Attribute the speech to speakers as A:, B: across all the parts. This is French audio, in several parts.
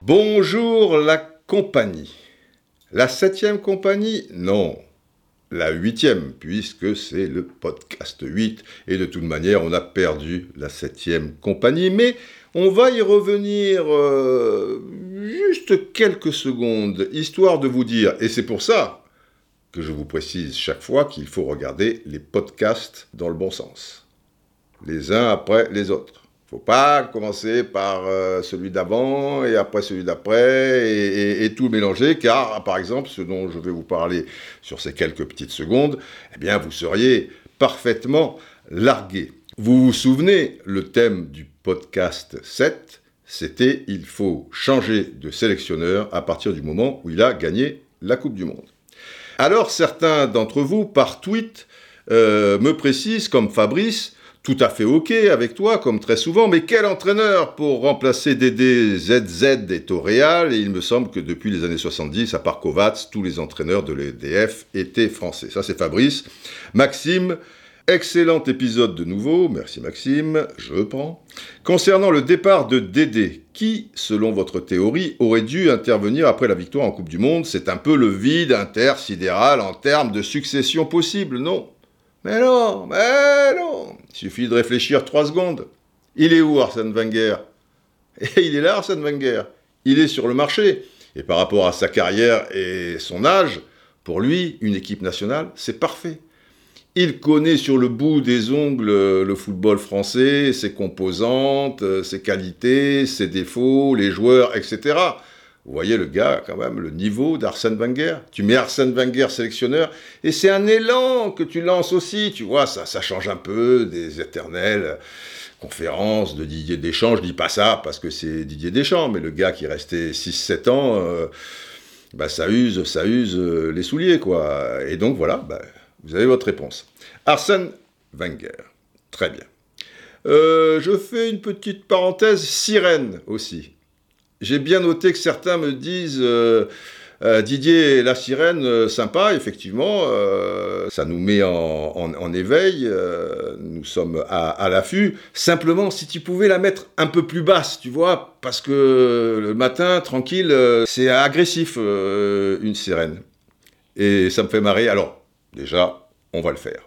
A: Bonjour la compagnie. La septième compagnie? Non. La huitième, puisque c'est le podcast 8. Et de toute manière, on a perdu la septième compagnie. Mais on va y revenir euh, juste quelques secondes, histoire de vous dire, et c'est pour ça que je vous précise chaque fois qu'il faut regarder les podcasts dans le bon sens. Les uns après les autres. Faut pas commencer par euh, celui d'avant et après celui d'après et, et tout mélanger, car par exemple, ce dont je vais vous parler sur ces quelques petites secondes, eh bien, vous seriez parfaitement largué. Vous vous souvenez, le thème du podcast 7, c'était il faut changer de sélectionneur à partir du moment où il a gagné la Coupe du Monde. Alors certains d'entre vous, par tweet, euh, me précisent, comme Fabrice, tout à fait OK avec toi, comme très souvent, mais quel entraîneur pour remplacer Dédé ZZ est au Real Et il me semble que depuis les années 70, à part Kovacs, tous les entraîneurs de l'EDF étaient français. Ça, c'est Fabrice. Maxime, excellent épisode de nouveau. Merci Maxime, je prends. Concernant le départ de Dédé, qui, selon votre théorie, aurait dû intervenir après la victoire en Coupe du Monde? C'est un peu le vide intersidéral en termes de succession possible, non? Mais non, mais non. Il suffit de réfléchir trois secondes. Il est où Arsène Wenger? Et il est là, Arsène Wenger. Il est sur le marché. Et par rapport à sa carrière et son âge, pour lui, une équipe nationale, c'est parfait. Il connaît sur le bout des ongles le football français, ses composantes, ses qualités, ses défauts, les joueurs, etc. Vous voyez le gars, quand même, le niveau d'Arsène Wenger. Tu mets Arsène Wenger sélectionneur, et c'est un élan que tu lances aussi, tu vois, ça, ça change un peu des éternelles conférences de Didier Deschamps. Je dis pas ça parce que c'est Didier Deschamps, mais le gars qui est resté 6-7 ans, euh, bah, ça use, ça use euh, les souliers, quoi. Et donc voilà, bah, vous avez votre réponse. Arsène Wenger. Très bien. Euh, je fais une petite parenthèse sirène aussi j'ai bien noté que certains me disent euh, euh, Didier la sirène, sympa, effectivement, ça nous met en, éveil, nous sommes à, l'affût. Simplement, si tu pouvais la mettre un peu plus basse, tu vois, parce que le matin, tranquille, c'est agressif, une sirène. Et ça me fait marrer. Alors, déjà, on va le faire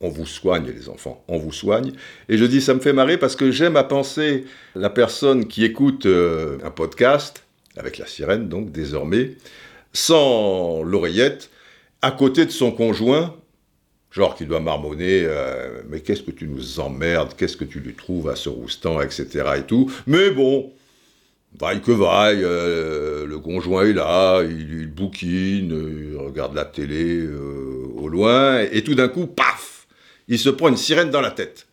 A: on vous soigne les enfants, on vous soigne. Et je dis ça me fait marrer parce que j'aime à penser la personne qui écoute euh, un podcast, avec la sirène donc désormais, sans l'oreillette, à côté de son conjoint, genre qui doit marmonner, euh, mais qu'est-ce que tu nous emmerdes, qu'est-ce que tu lui trouves à ce roustant, etc. et tout. Mais bon, vaille que vaille, euh, le conjoint est là, il, bouquine, il regarde la télé au loin, et tout d'un coup, paf il se prend une sirène dans la tête.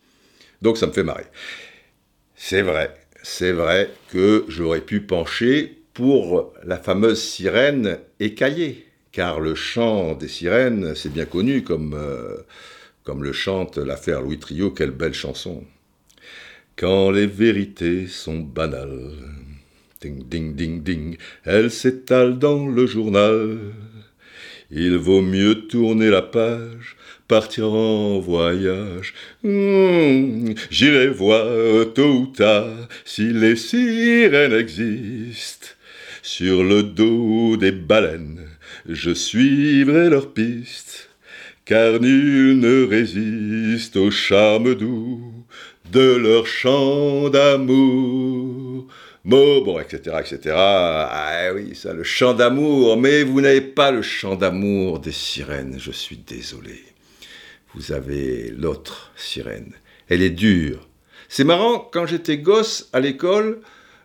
A: Donc ça me fait marrer. C'est vrai, c'est vrai que j'aurais pu pencher pour la fameuse sirène écaillée, car le chant des sirènes, c'est bien connu comme, euh, comme le chante l'affaire Louis Trio, quelle belle chanson. Quand les vérités sont banales, ding ding ding ding, elles s'étalent dans le journal. Il vaut mieux tourner la page partir en voyage. Hmm, j'irai voir tôt ou tard si les sirènes existent. Sur le dos des baleines, je suivrai leurs pistes, car nul ne résiste au charme doux de leur chant d'amour. Bon, etc., etc. Ah oui, ça, le chant d'amour, mais vous n'avez pas le chant d'amour des sirènes, je suis désolé vous avez l'autre sirène. Elle est dure. C'est marrant, quand j'étais gosse à l'école,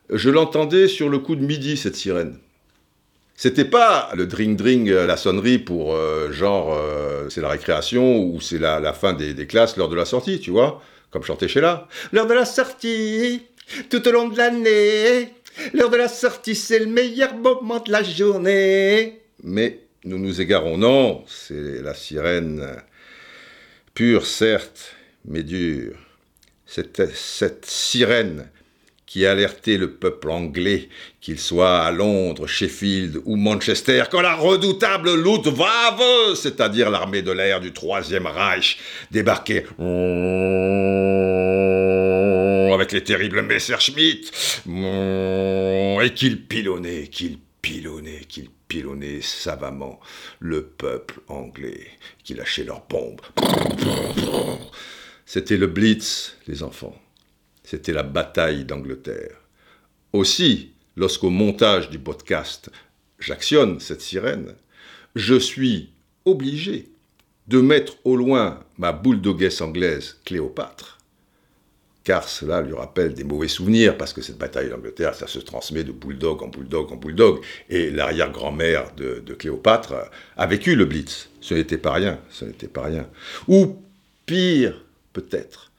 A: je l'entendais sur le coup de midi, cette sirène. C'était pas le dring-dring, euh, la sonnerie pour euh, genre euh, c'est la récréation ou c'est la, fin des, classes, l'heure de la sortie, tu vois, comme chantait Sheila. L'heure de la sortie, tout au long de l'année, l'heure de la sortie, c'est le meilleur moment de la journée. Mais nous nous égarons, non, c'est la sirène Pure, certes, mais dure. Cette, cette sirène qui alertait le peuple anglais, qu'il soit à Londres, Sheffield ou Manchester, quand la redoutable Luftwaffe, c'est-à-dire l'armée de l'air du Troisième Reich, débarquait avec les terribles Messerschmitt, et qu'il pilonnait, qu'il pilonnait, qu'il pilonnait savamment le peuple anglais, qui lâchait leurs bombes. C'était le Blitz, les enfants. C'était la bataille d'Angleterre. Aussi, lorsqu'au montage du podcast, j'actionne cette sirène, je suis obligé de mettre au loin ma bulldoguesse anglaise Cléopâtre, car cela lui rappelle des mauvais souvenirs, parce que cette bataille d'Angleterre, ça se transmet de bulldog en bulldog en bulldog, et l'arrière-grand-mère de, de, Cléopâtre a vécu le Blitz. Ce n'était pas rien, ce n'était pas rien. Ou pire, peut-être,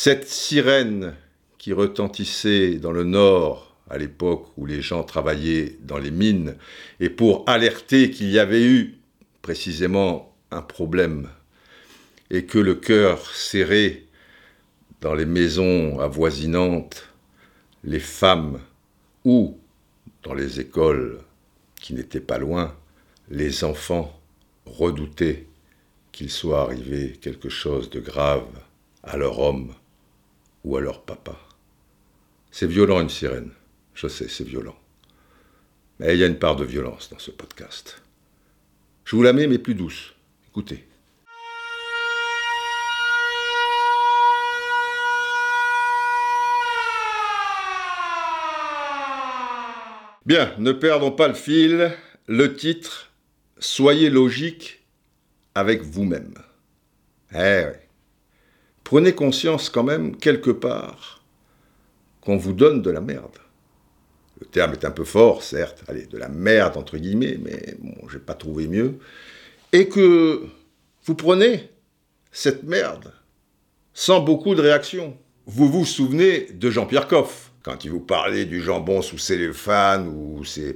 A: cette sirène qui retentissait dans le nord à l'époque où les gens travaillaient dans les mines, et pour alerter qu'il y avait eu précisément un problème, et que le cœur serré dans les maisons avoisinantes, les femmes, ou dans les écoles qui n'étaient pas loin, les enfants redoutaient qu'il soit arrivé quelque chose de grave à leur homme ou à leur papa. C'est violent une sirène, je sais, c'est violent. Mais il y a une part de violence dans ce podcast. Je vous la mets, mais plus douce. Écoutez. Bien, ne perdons pas le fil. Le titre, Soyez logique avec vous-même. Eh oui prenez conscience quand même, quelque part, qu'on vous donne de la merde. Le terme est un peu fort, certes, allez, de la merde entre guillemets, mais bon, j'ai pas trouvé mieux. Et que vous prenez cette merde sans beaucoup de réaction. Vous vous souvenez de Jean-Pierre Coff quand il vous parlait du jambon sous cellophane ou ces,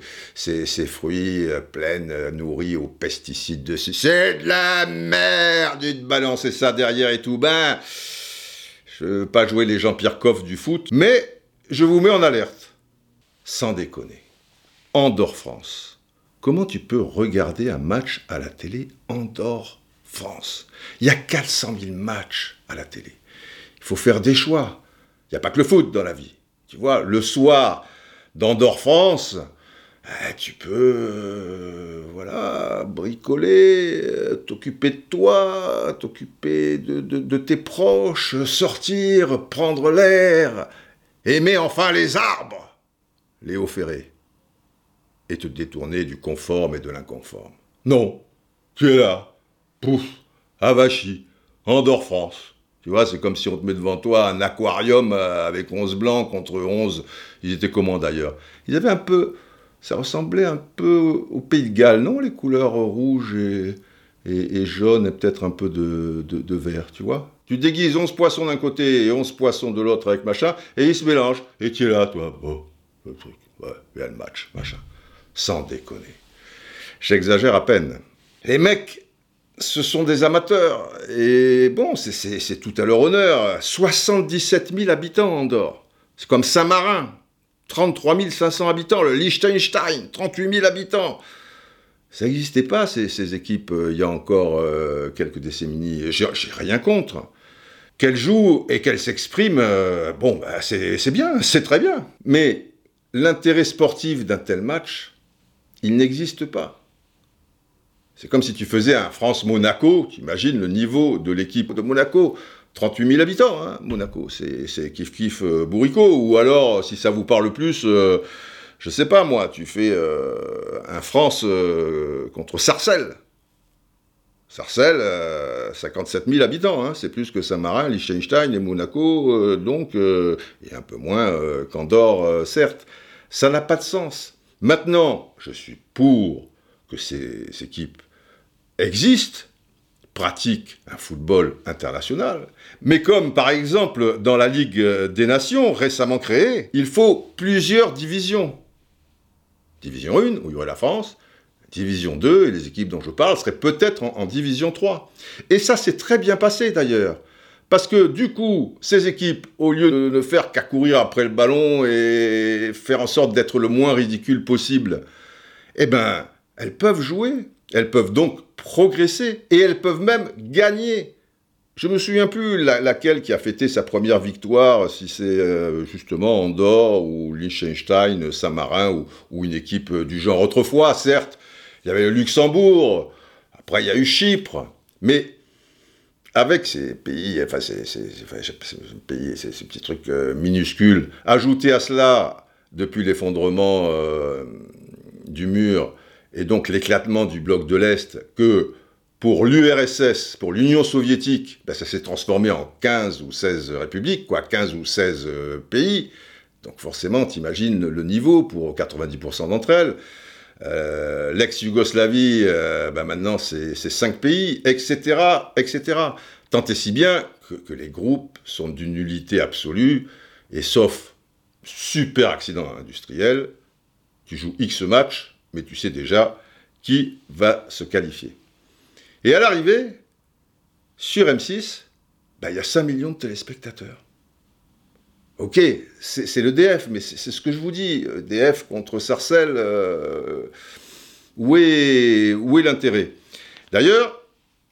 A: fruits euh, pleins, euh, nourris aux pesticides dessus. C'est de la merde de balancer ça derrière et tout. Ben, je veux pas jouer les Jean-Pierre Coff du foot, mais je vous mets en alerte. Sans déconner. Andorre-France. Comment tu peux regarder un match à la télé Andorre-France Il y a 400 000 matchs à la télé. Il faut faire des choix. Il n'y a pas que le foot dans la vie. Tu vois, le soir, d'Andorre France, eh, tu peux, euh, voilà, bricoler, euh, t'occuper de toi, t'occuper de, tes proches, sortir, prendre l'air, aimer enfin les arbres, Léo Ferré, et te détourner du conforme et de l'inconforme. Non, tu es là, pouf, avachi, Andorre France. Tu vois, c'est comme si on te met devant toi un aquarium euh, avec 11 blancs contre 11. Ils étaient comment d'ailleurs? Ils avaient un peu. Ça ressemblait un peu au Pays de Galles, non? Les couleurs rouges et, et, jaune et peut-être un peu de, de, vert, tu vois? Tu déguises 11 poissons d'un côté et 11 poissons de l'autre avec machin, et ils se mélangent. Et tu es là, toi. Oh, le truc. Ouais, il y a le match, machin. Sans déconner. J'exagère à peine. Les mecs ce sont des amateurs. Et bon, c'est tout à leur honneur. 77 000 habitants en Andorre. C'est comme Saint-Marin. 33 500 habitants. Le Liechtenstein, 38 000 habitants. Ça n'existait pas, ces, équipes, euh, il y a encore euh, quelques décennies. J'ai rien contre. Qu'elles jouent et qu'elles s'expriment, euh, bon, bah, c'est bien, c'est très bien. Mais l'intérêt sportif d'un tel match, il n'existe pas. C'est comme si tu faisais un France-Monaco, tu imagines le niveau de l'équipe de Monaco. 38 000 habitants, hein, Monaco, c'est kiff kiff euh, bourricot. Ou alors, si ça vous parle plus, euh, je sais pas moi, tu fais euh, un France contre Sarcelles. Sarcelles, 57 000 habitants, hein, c'est plus que Saint-Marin, Liechtenstein et Monaco, donc, et un peu moins qu'Andorre, certes. Ça n'a pas de sens. Maintenant, je suis pour ces équipes existe, pratique un football international, mais comme par exemple dans la Ligue des Nations récemment créée, il faut plusieurs divisions. Division 1, où il y aurait la France, Division 2, et les équipes dont je parle seraient peut-être en, Division 3. Et ça s'est très bien passé d'ailleurs, Parce que du coup, ces équipes, au lieu de ne faire qu'accourir après le ballon et faire en sorte d'être le moins ridicule possible, eh ben, elles peuvent jouer, elles peuvent donc progresser et elles peuvent même gagner. Je me souviens plus laquelle qui a fêté sa première victoire, si c'est euh, justement Andorre ou Liechtenstein, Saint-Marin ou, une équipe du genre. Autrefois, certes, il y avait le Luxembourg, après il y a eu Chypre, mais avec ces pays, enfin ces, ces, petits trucs euh, minuscules, ajouter à cela, depuis l'effondrement euh, du mur, et donc l'éclatement du bloc de l'Est, que pour l'URSS, pour l'Union soviétique, ben, ça s'est transformé en 15 ou 16 républiques, quoi, 15 ou 16 euh, pays. Donc forcément, t'imagines le niveau pour 90% d'entre elles. Euh, L'ex-Yougoslavie, euh, ben maintenant c'est 5 pays, etc., etc. Tant et si bien que, les groupes sont d'une nullité absolue, et sauf super accident industriel, tu joues X matchs, mais tu sais déjà qui va se qualifier. Et à l'arrivée, sur M6, bah, il y a 5 millions de téléspectateurs. Ok, c'est le DF, mais c'est ce que je vous dis. Euh, DF contre Sarcelles, euh, où est, où est l'intérêt? D'ailleurs,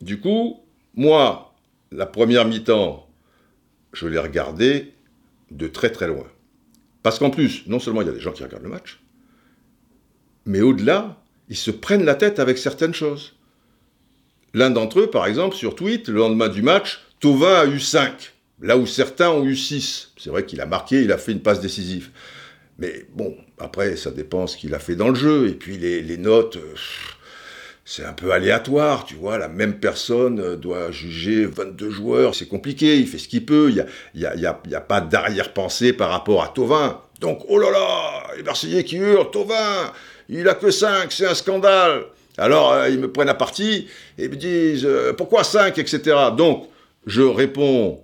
A: du coup, moi, la première mi-temps, je l'ai regardé de très très loin. Parce qu'en plus, non seulement il y a des gens qui regardent le match, mais au-delà, ils se prennent la tête avec certaines choses. L'un d'entre eux, par exemple, sur tweet, le lendemain du match, Tovin a eu 5, là où certains ont eu 6. C'est vrai qu'il a marqué, il a fait une passe décisive. Mais bon, après, ça dépend ce qu'il a fait dans le jeu. Et puis les, notes, euh, c'est un peu aléatoire, tu vois. La même personne euh, doit juger 22 joueurs. C'est compliqué, il fait ce qu'il peut. Il n'y a, a, pas d'arrière-pensée par rapport à Tovin. Donc, oh là là, les Marseillais qui hurlent, Tovin, il a que 5, c'est un scandale. Alors, euh, ils me prennent à partie et me disent euh, pourquoi 5, etc. Donc, je réponds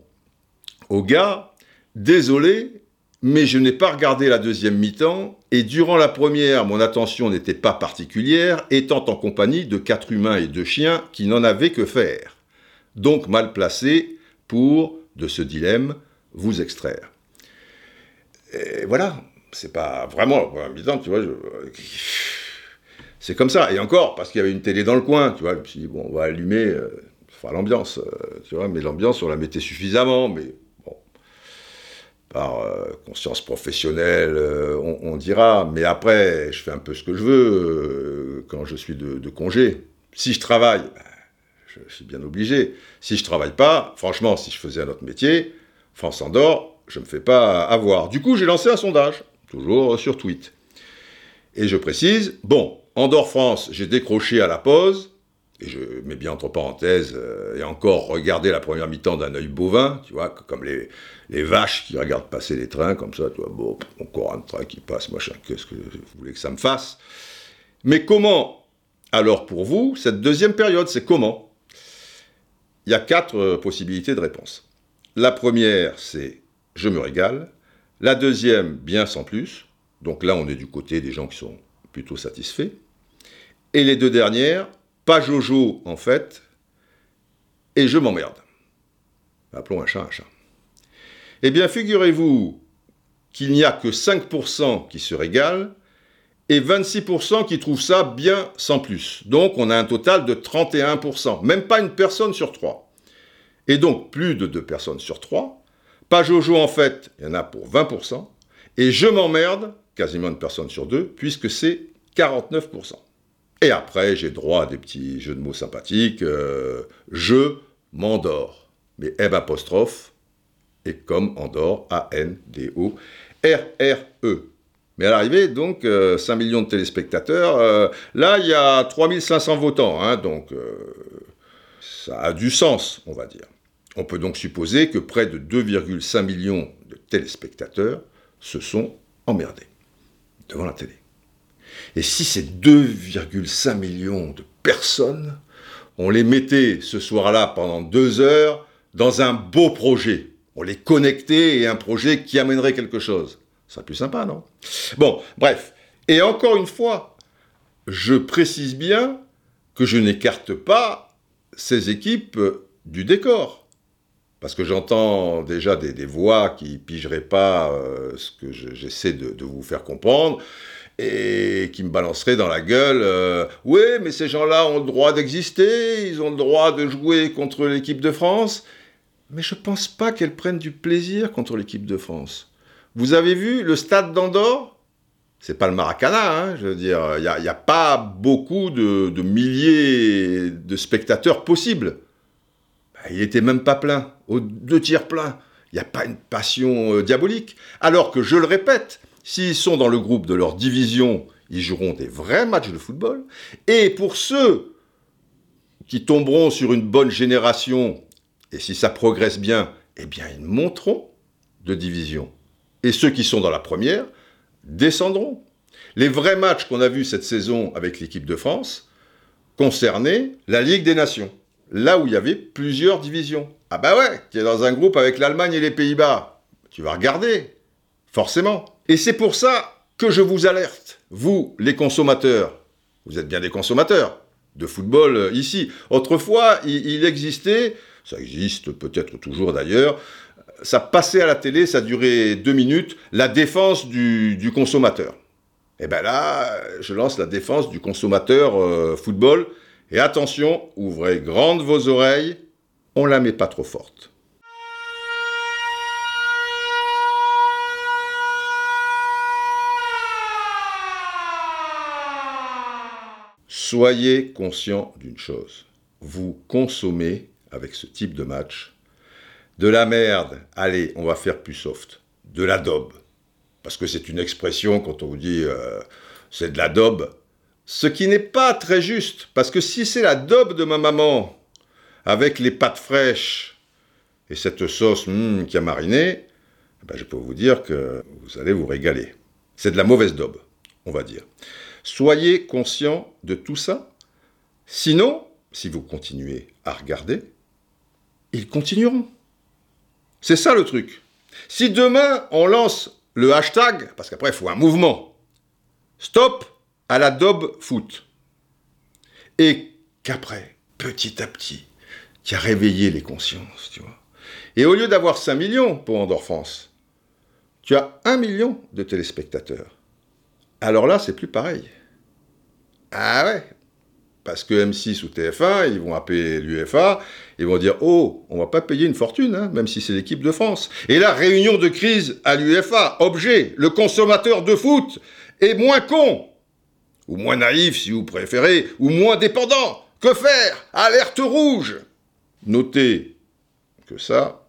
A: au gars désolé, mais je n'ai pas regardé la deuxième mi-temps et durant la première, mon attention n'était pas particulière, étant en compagnie de quatre humains et deux chiens qui n'en avaient que faire. Donc, mal placé pour, de ce dilemme, vous extraire. Voilà, c'est pas vraiment mi-temps, tu vois. C'est comme ça. Et encore, parce qu'il y avait une télé dans le coin, tu vois, je me suis dit, bon, on va allumer, euh, enfin l'ambiance, euh, tu vois, mais l'ambiance, on la mettait suffisamment, mais bon, par euh, conscience professionnelle, on, dira, mais après, je fais un peu ce que je veux quand je suis de, congé. Si je travaille, ben, je, suis bien obligé. Si je travaille pas, franchement, si je faisais un autre métier, France Andorre, je me fais pas avoir. Du coup, j'ai lancé un sondage, toujours sur Tweet. Et je précise, bon, Andorre-France, j'ai décroché à la pause, et je mets bien entre parenthèses, euh, et encore regarder la première mi-temps d'un œil bovin, tu vois, comme les, vaches qui regardent passer les trains, comme ça, tu vois, bon, encore un train qui passe, machin, qu'est-ce que vous voulez que ça me fasse Mais comment, alors pour vous, cette deuxième période, c'est comment? Il y a quatre euh, possibilités de réponse. La première, c'est je me régale. La deuxième, bien sans plus. Donc là, on est du côté des gens qui sont plutôt satisfaits. Et les deux dernières, pas Jojo en fait, et je m'emmerde. Appelons un chat un chat. Eh bien, figurez-vous qu'il n'y a que 5% qui se régalent et 26% qui trouvent ça bien sans plus. Donc, on a un total de 31%, même pas une personne sur trois. Et donc, plus de deux personnes sur trois. Pas Jojo, en fait, il y en a pour 20%. Et je m'emmerde, quasiment une personne sur deux, puisque c'est 49%. Et après, j'ai droit à des petits jeux de mots sympathiques. Euh, je m'endors. Mais M apostrophe et comme Andorre, A-N-D-O-R-R-E. Mais à l'arrivée, donc, 5 euh, millions de téléspectateurs. Euh, là, il y a 3500 votants. Hein, donc, ça a du sens, on va dire. On peut donc supposer que près de 2,5 millions de téléspectateurs se sont emmerdés devant la télé. Et si ces 2,5 millions de personnes, on les mettait ce soir-là pendant deux heures dans un beau projet, on les connectait et un projet qui amènerait quelque chose, ça serait plus sympa, non? Bon, bref. Et encore une fois, je précise bien que je n'écarte pas ces équipes du décor. Parce que j'entends déjà des, voix qui pigeraient pas euh, ce que j'essaie de, vous faire comprendre et qui me balanceraient dans la gueule euh, Oui, mais ces gens-là ont le droit d'exister, ils ont le droit de jouer contre l'équipe de France. Mais je pense pas qu'elles prennent du plaisir contre l'équipe de France. Vous avez vu le stade d'Andorre? C'est pas le Maracana, hein, je veux dire, il n'y a, pas beaucoup de milliers de spectateurs possibles. Il était même pas plein, aux deux tiers plein. Il n'y a pas une passion euh, diabolique. Alors que, je le répète, s'ils sont dans le groupe de leur division, ils joueront des vrais matchs de football. Et pour ceux qui tomberont sur une bonne génération, et si ça progresse bien, eh bien, ils monteront de division. Et ceux qui sont dans la première descendront. Les vrais matchs qu'on a vus cette saison avec l'équipe de France concernaient la Ligue des Nations là où il y avait plusieurs divisions. Ah bah ouais, tu es dans un groupe avec l'Allemagne et les Pays-Bas. Tu vas regarder, forcément. Et c'est pour ça que je vous alerte, vous, les consommateurs. Vous êtes bien des consommateurs de football euh, ici. Autrefois, il, existait, ça existe peut-être toujours d'ailleurs, ça passait à la télé, ça durait deux minutes, la défense du, consommateur. Et eh bien là, je lance la défense du consommateur euh, football et attention, ouvrez grandes vos oreilles, on la met pas trop forte. Soyez conscient d'une chose. Vous consommez, avec ce type de match, de la merde. Allez, on va faire plus soft. De la daube. Parce que c'est une expression, quand on vous dit euh, c'est de la daube, ce qui n'est pas très juste, parce que si c'est la daube de ma maman, avec les pâtes fraîches et cette sauce hmm, qui a mariné, eh ben je peux vous dire que vous allez vous régaler. C'est de la mauvaise daube, on va dire. Soyez conscient de tout ça. Sinon, si vous continuez à regarder, ils continueront. C'est ça le truc. Si demain on lance le hashtag, parce qu'après il faut un mouvement, stop à la daube foot. Et qu'après, petit à petit, qui a réveillé les consciences, tu vois. Et au lieu d'avoir 5 millions pour Andorre France, tu as 1 million de téléspectateurs. Alors là, c'est plus pareil. Ah ouais Parce que M6 ou TF1, ils vont appeler l'UFA, ils vont dire Oh, on va pas payer une fortune, hein, même si c'est l'équipe de France. Et là, réunion de crise à l'UFA, objet, le consommateur de foot est moins con ou moins naïf si vous préférez, ou moins dépendant. Que faire? Alerte rouge Notez que ça,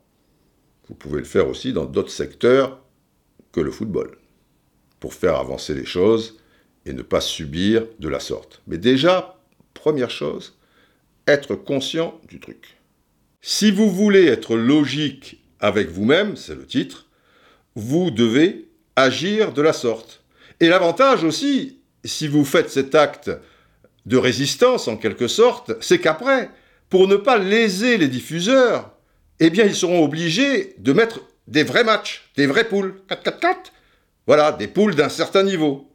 A: vous pouvez le faire aussi dans d'autres secteurs que le football, pour faire avancer les choses et ne pas subir de la sorte. Mais déjà, première chose, être conscient du truc. Si vous voulez être logique avec vous-même, c'est le titre, vous devez agir de la sorte. Et l'avantage aussi, si vous faites cet acte de résistance, en quelque sorte, c'est qu'après, pour ne pas léser les diffuseurs, eh bien, ils seront obligés de mettre des vrais matchs, des vraies poules. 4-4-4. Voilà, des poules d'un certain niveau.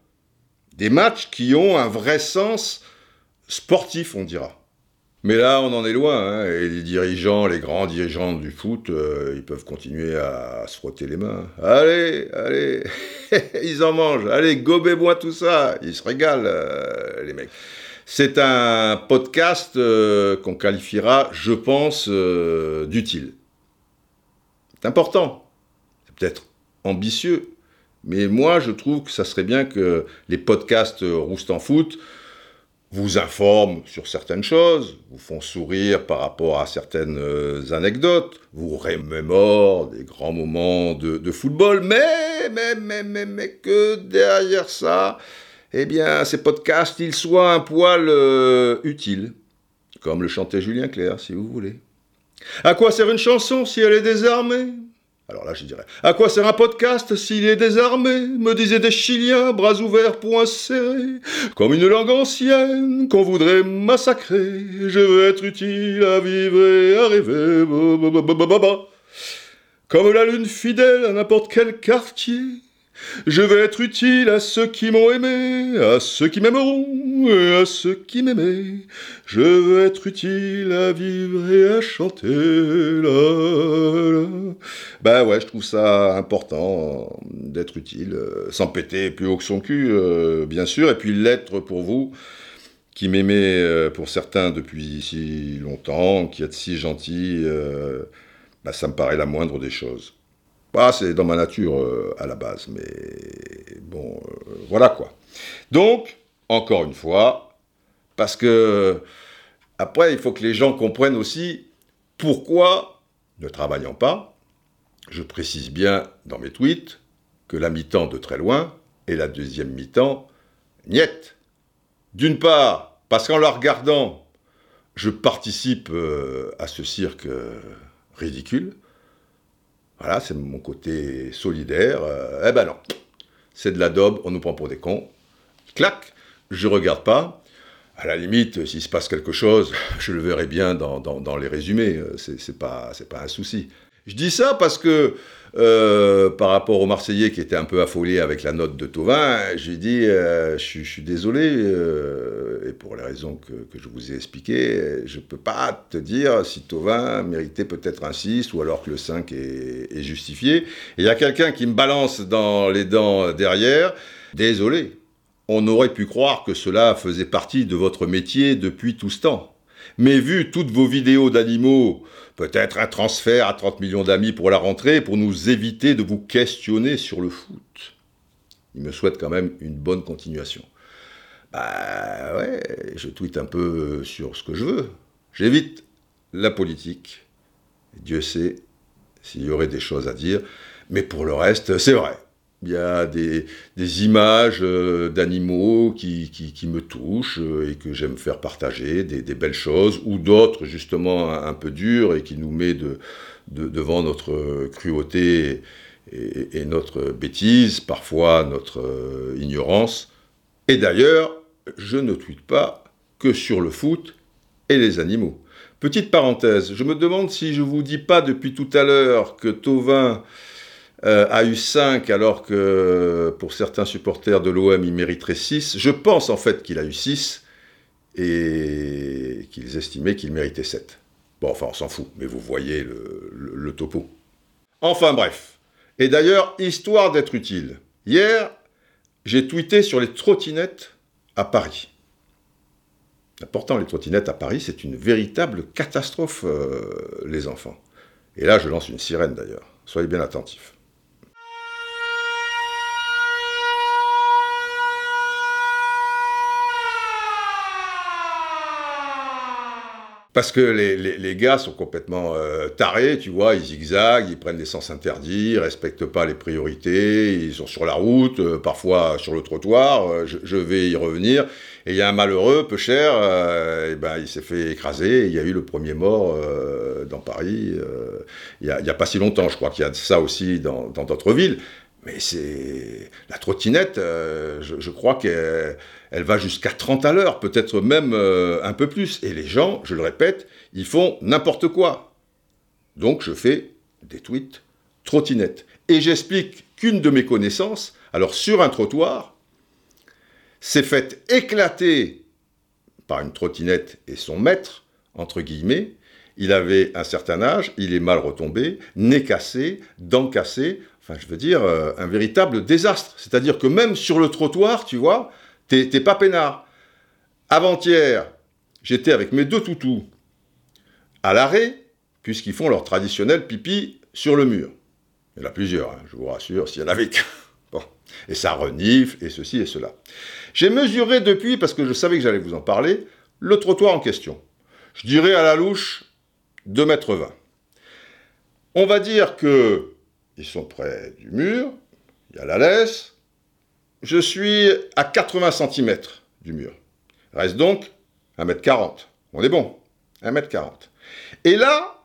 A: Des matchs qui ont un vrai sens sportif, on dira. Mais là, on en est loin, hein, et les dirigeants, les grands dirigeants du foot, euh, ils peuvent continuer à, se frotter les mains. Allez, allez, ils en mangent, allez, gobez-moi tout ça, ils se régalent, euh, les mecs. C'est un podcast euh, qu'on qualifiera, je pense, d'utile. C'est important, c'est peut-être ambitieux, mais moi, je trouve que ça serait bien que les podcasts Roust en foot vous informent sur certaines choses, vous font sourire par rapport à certaines euh, anecdotes, vous remémorent des grands moments de, football, mais, mais, mais, mais, mais que derrière ça, eh bien, ces podcasts, ils soient un poil euh, utiles, comme le chantait Julien Clerc, si vous voulez. À quoi sert une chanson si elle est désarmée? Alors là, je dirais, à quoi sert un podcast s'il est désarmé? me disaient des Chiliens, bras ouverts, poings serrés, comme une langue ancienne qu'on voudrait massacrer. Je veux être utile à vivre et à rêver. Comme la lune fidèle à n'importe quel quartier, Je vais être utile à ceux qui m'ont aimé, à ceux qui m'aimeront et à ceux qui m'aimaient. Je veux être utile à vivre et à chanter. Ben ouais, je trouve ça important d'être utile, euh, sans péter plus haut que son cul, euh, bien sûr, et puis l'être pour vous qui m'aimez euh, pour certains depuis si longtemps, qui êtes si gentil, bah, ça me paraît la moindre des choses. Bah, c'est dans ma nature euh, à la base, mais bon, euh, voilà quoi. Donc, encore une fois, parce que après, il faut que les gens comprennent aussi pourquoi, ne travaillant pas, je précise bien dans mes tweets que la mi-temps de très loin et la deuxième mi-temps, niette. D'une part, parce qu'en la regardant, je participe euh, à ce cirque ridicule. Voilà, c'est mon côté solidaire. Euh, eh ben non, c'est de la daube, on nous prend pour des cons. Clac, je regarde pas. À la limite, s'il se passe quelque chose, je le verrai bien dans, dans les résumés. Euh, c'est pas, pas un souci. Je dis ça parce que euh, par rapport aux Marseillais qui étaient un peu affolés avec la note de Tovin, j'ai dit euh, je, suis désolé, euh, et pour les raisons que, je vous ai expliquées, je ne peux pas te dire si Tovin méritait peut-être un 6 ou alors que le 5 est, justifié. Il y a quelqu'un qui me balance dans les dents derrière, désolé, on aurait pu croire que cela faisait partie de votre métier depuis tout ce temps. Mais vu toutes vos vidéos d'animaux, peut-être un transfert à 30 millions d'amis pour la rentrée, pour nous éviter de vous questionner sur le foot. Il me souhaite quand même une bonne continuation. Bah ouais, je tweete un peu sur ce que je veux. J'évite la politique. Dieu sait s'il y aurait des choses à dire. Mais pour le reste, c'est vrai il y a des, images euh, d'animaux qui, me touchent euh, et que j'aime faire partager, des, belles choses, ou d'autres justement un, peu dures et qui nous met devant notre cruauté et, notre bêtise, parfois notre euh, ignorance. Et d'ailleurs, je ne tweete pas que sur le foot et les animaux. Petite parenthèse, je me demande si je vous dis pas depuis tout à l'heure que Tovin euh, a eu 5 alors que pour certains supporters de l'OM il mériterait 6. Je pense en fait qu'il a eu 6 et qu'ils estimaient qu'il méritait 7. Bon, enfin on s'en fout, mais vous voyez le, topo. Enfin bref. Et d'ailleurs, histoire d'être utile, hier j'ai tweeté sur les trottinettes à Paris. Pourtant, les trottinettes à Paris, c'est une véritable catastrophe, euh, les enfants. Et là, je lance une sirène d'ailleurs. Soyez bien attentifs. Parce que les, les, gars sont complètement euh, tarés, tu vois, ils zigzaguent, ils prennent des sens interdits, ils respectent pas les priorités, ils sont sur la route, euh, parfois sur le trottoir, euh, je, vais y revenir. Et il y a un malheureux, peu cher, et ben, il s'est fait écraser, il y a eu le premier mort dans Paris, il n'y a, a, pas si longtemps, je crois qu'il y a ça aussi dans d'autres villes. Mais c'est la trottinette, euh, je, crois qu'elle va jusqu'à 30 à l'heure, peut-être même euh, un peu plus. Et les gens, je le répète, ils font n'importe quoi. Donc je fais des tweets trottinette. Et j'explique qu'une de mes connaissances, alors sur un trottoir, s'est faite éclater par une trottinette et son maître, entre guillemets. Il avait un certain âge, il est mal retombé, nez cassé, dents cassées, enfin je veux dire, euh, un véritable désastre. C'est-à-dire que même sur le trottoir, tu vois, t'es pas peinard. Avant-hier, j'étais avec mes deux toutous à l'arrêt, puisqu'ils font leur traditionnel pipi sur le mur. Il y en a plusieurs, hein, je vous rassure, s'il y en avait qu'un. Bon. Et ça renifle, et ceci et cela. J'ai mesuré depuis, parce que je savais que j'allais vous en parler, le trottoir en question. Je dirais à la louche 2 mètres 20. On va dire que ils sont près du mur, il y a la laisse. Je suis à 80 cm du mur. Reste donc 1m40. On est bon, 1m40. Et là,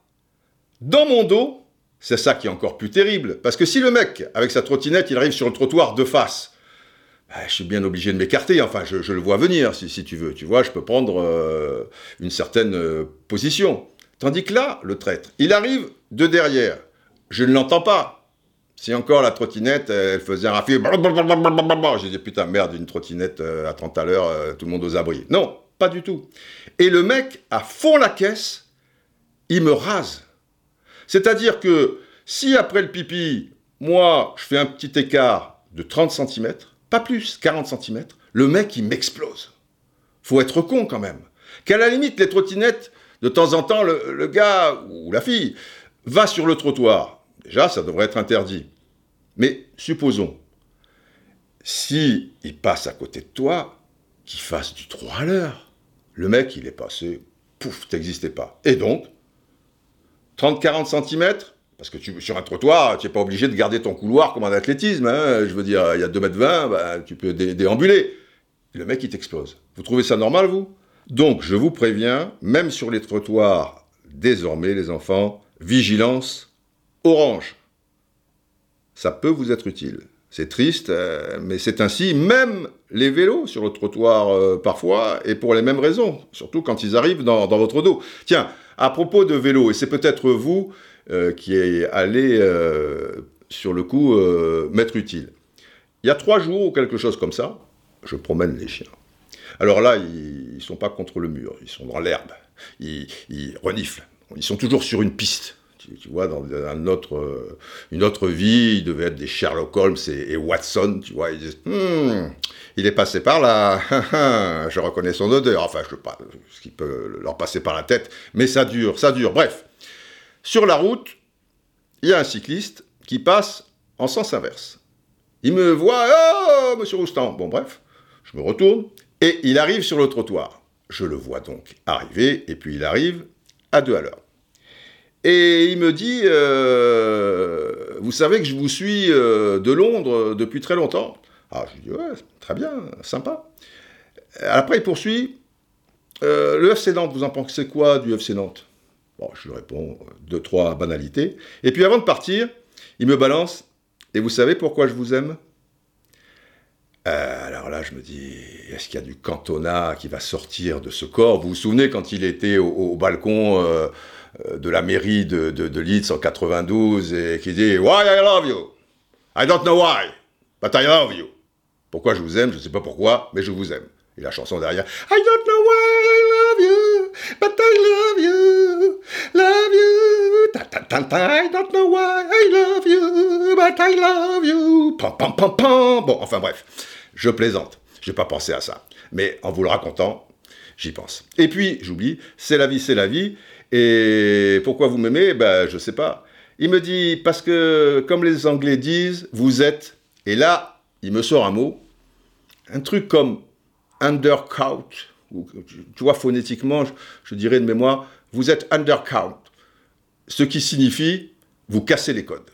A: dans mon dos, c'est ça qui est encore plus terrible. Parce que si le mec, avec sa trottinette, il arrive sur le trottoir de face, bah, je suis bien obligé de m'écarter. Enfin, je, le vois venir, si, tu veux. Tu vois, je peux prendre euh, une certaine euh, position. Tandis que là, le traître, il arrive de derrière. Je ne l'entends pas Si encore la trottinette, elle faisait un raffier, j'ai dit putain merde, une trottinette à 30 à l'heure, tout le monde aux abris. Non, pas du tout. Et le mec, à fond la caisse, il me rase. C'est-à-dire que si après le pipi, moi, je fais un petit écart de 30 cm, pas plus, 40 cm, le mec, il m'explose. Faut être con quand même. Qu'à la limite, les trottinettes, de temps en temps, le, gars ou la fille va sur le trottoir. Déjà, ça devrait être interdit. Mais supposons, si il passe à côté de toi, qu'il fasse du 3 à l'heure. Le mec, il est passé, pouf, t'existais pas. Et donc, 30-40 cm, parce que sur un trottoir, tu n'es pas obligé de garder ton couloir comme en athlétisme. Hein. Je veux dire, il y a 2 mètres 20, bah, tu peux déambuler. Le mec, il t'explose. Vous trouvez ça normal, vous? Donc, je vous préviens, même sur les trottoirs, désormais, les enfants, vigilance orange. Ça peut vous être utile. C'est triste, euh, mais c'est ainsi. Même les vélos sur le trottoir, euh, parfois, et pour les mêmes raisons, surtout quand ils arrivent dans, votre dos. Tiens, à propos de vélo, et c'est peut-être vous euh, qui est allé sur le coup m'être utile. Il y a trois jours ou quelque chose comme ça, je promène les chiens. Alors là, ils ne sont pas contre le mur, ils sont dans l'herbe, ils, reniflent, ils sont toujours sur une piste. Tu, vois, dans une autre vie, ils devaient être des Sherlock Holmes et, Watson, tu vois, ils disent, hmm, il est passé par là, je reconnais son odeur, enfin, je sais pas ce qui peut leur passer par la tête, mais ça dure, ça dure, bref. Sur la route, il y a un cycliste qui passe en sens inverse. Il me voit, oh, monsieur Roustan. Bon, bref, je me retourne et il arrive sur le trottoir. Je le vois donc arriver et puis il arrive à deux à l'heure. Et il me dit, euh, vous savez que je vous suis euh, de Londres depuis très longtemps. Ah, je dis, ouais, très bien, sympa. Après, il poursuit, euh, le FC Nantes, vous en pensez quoi du FC Nantes? Je lui réponds deux, trois banalités. Et puis avant de partir, il me balance Et vous savez pourquoi je vous aime? Alors là, je me dis, est-ce qu'il y a du cantonat qui va sortir de ce corps? Vous vous souvenez quand il était au, balcon de la mairie de, de, Leeds en 92 et qui dit Why I love you? I don't know why, but I love you. Pourquoi je vous aime Je ne sais pas pourquoi, mais je vous aime. Et la chanson derrière I don't know why I love you, but I love you, love you. Ta, ta, ta, I don't know why I love you, but I love you. Pam, pam, pam, pam. Bon, enfin bref, je plaisante. Je n'ai pas pensé à ça. Mais en vous le racontant, j'y pense. Et puis, j'oublie, c'est la vie, c'est la vie. Et pourquoi vous m'aimez? Ben, je sais pas. Il me dit, parce que, comme les Anglais disent, vous êtes. Et là, il me sort un mot. Un truc comme undercount, tu vois, phonétiquement, je, dirais de mémoire, vous êtes undercount, ce qui signifie vous cassez les codes.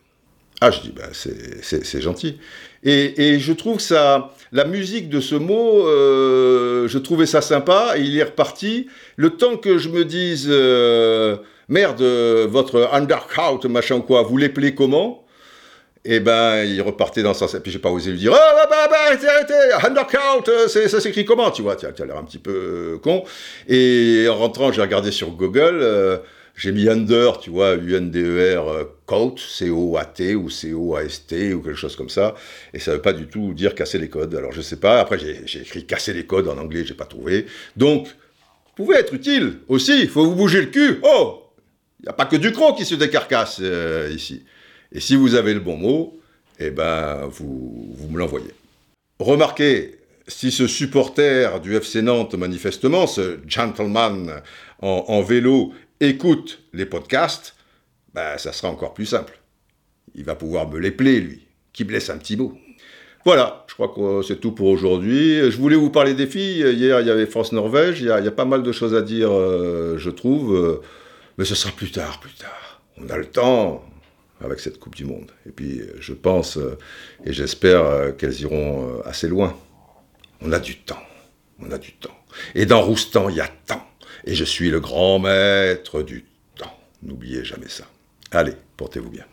A: Ah, je dis, ben, c'est gentil. Et, je trouve ça, la musique de ce mot, euh, je trouvais ça sympa, et il est reparti. Le temps que je me dise, euh, merde, votre undercount, machin quoi, vous l'appelez comment? Eh ben, il repartait dans sens. Et puis, j'ai pas osé lui dire, oh, bah, bah, bah, arrêtez, arrêtez, undercount, euh, ça s'écrit comment, tu vois, tu as l'air un petit peu con. Et en rentrant, j'ai regardé sur Google, j'ai mis under, tu vois, U-N-D-E-R, coat, C-O-A-T ou C-O-A-S-T ou quelque chose comme ça. Et ça veut pas du tout dire casser les codes. Alors, je sais pas. Après, j'ai écrit casser les codes en anglais, j'ai pas trouvé. Donc, vous pouvez être utile aussi. Il faut vous bouger le cul. Oh! Il n'y a pas que du qui se décarcasse ici. Et si vous avez le bon mot, eh ben, vous, vous me l'envoyez. Remarquez, si ce supporter du FC Nantes, manifestement, ce gentleman en, vélo, écoute les podcasts, ben, ça sera encore plus simple. Il va pouvoir me les l'épeler, lui, qui blesse un petit mot. Voilà, je crois que c'est tout pour aujourd'hui. Je voulais vous parler des filles. Hier, il y avait France-Norvège. Il, y a pas mal de choses à dire, euh, je trouve. Mais ce sera plus tard, plus tard. On a le temps avec cette Coupe du Monde. Et puis, je pense euh, et j'espère euh, qu'elles iront assez loin. On a du temps. On a du temps. Et dans Roustan, il y a temps. Et je suis le grand maître du temps. N'oubliez jamais ça. Allez, portez-vous bien.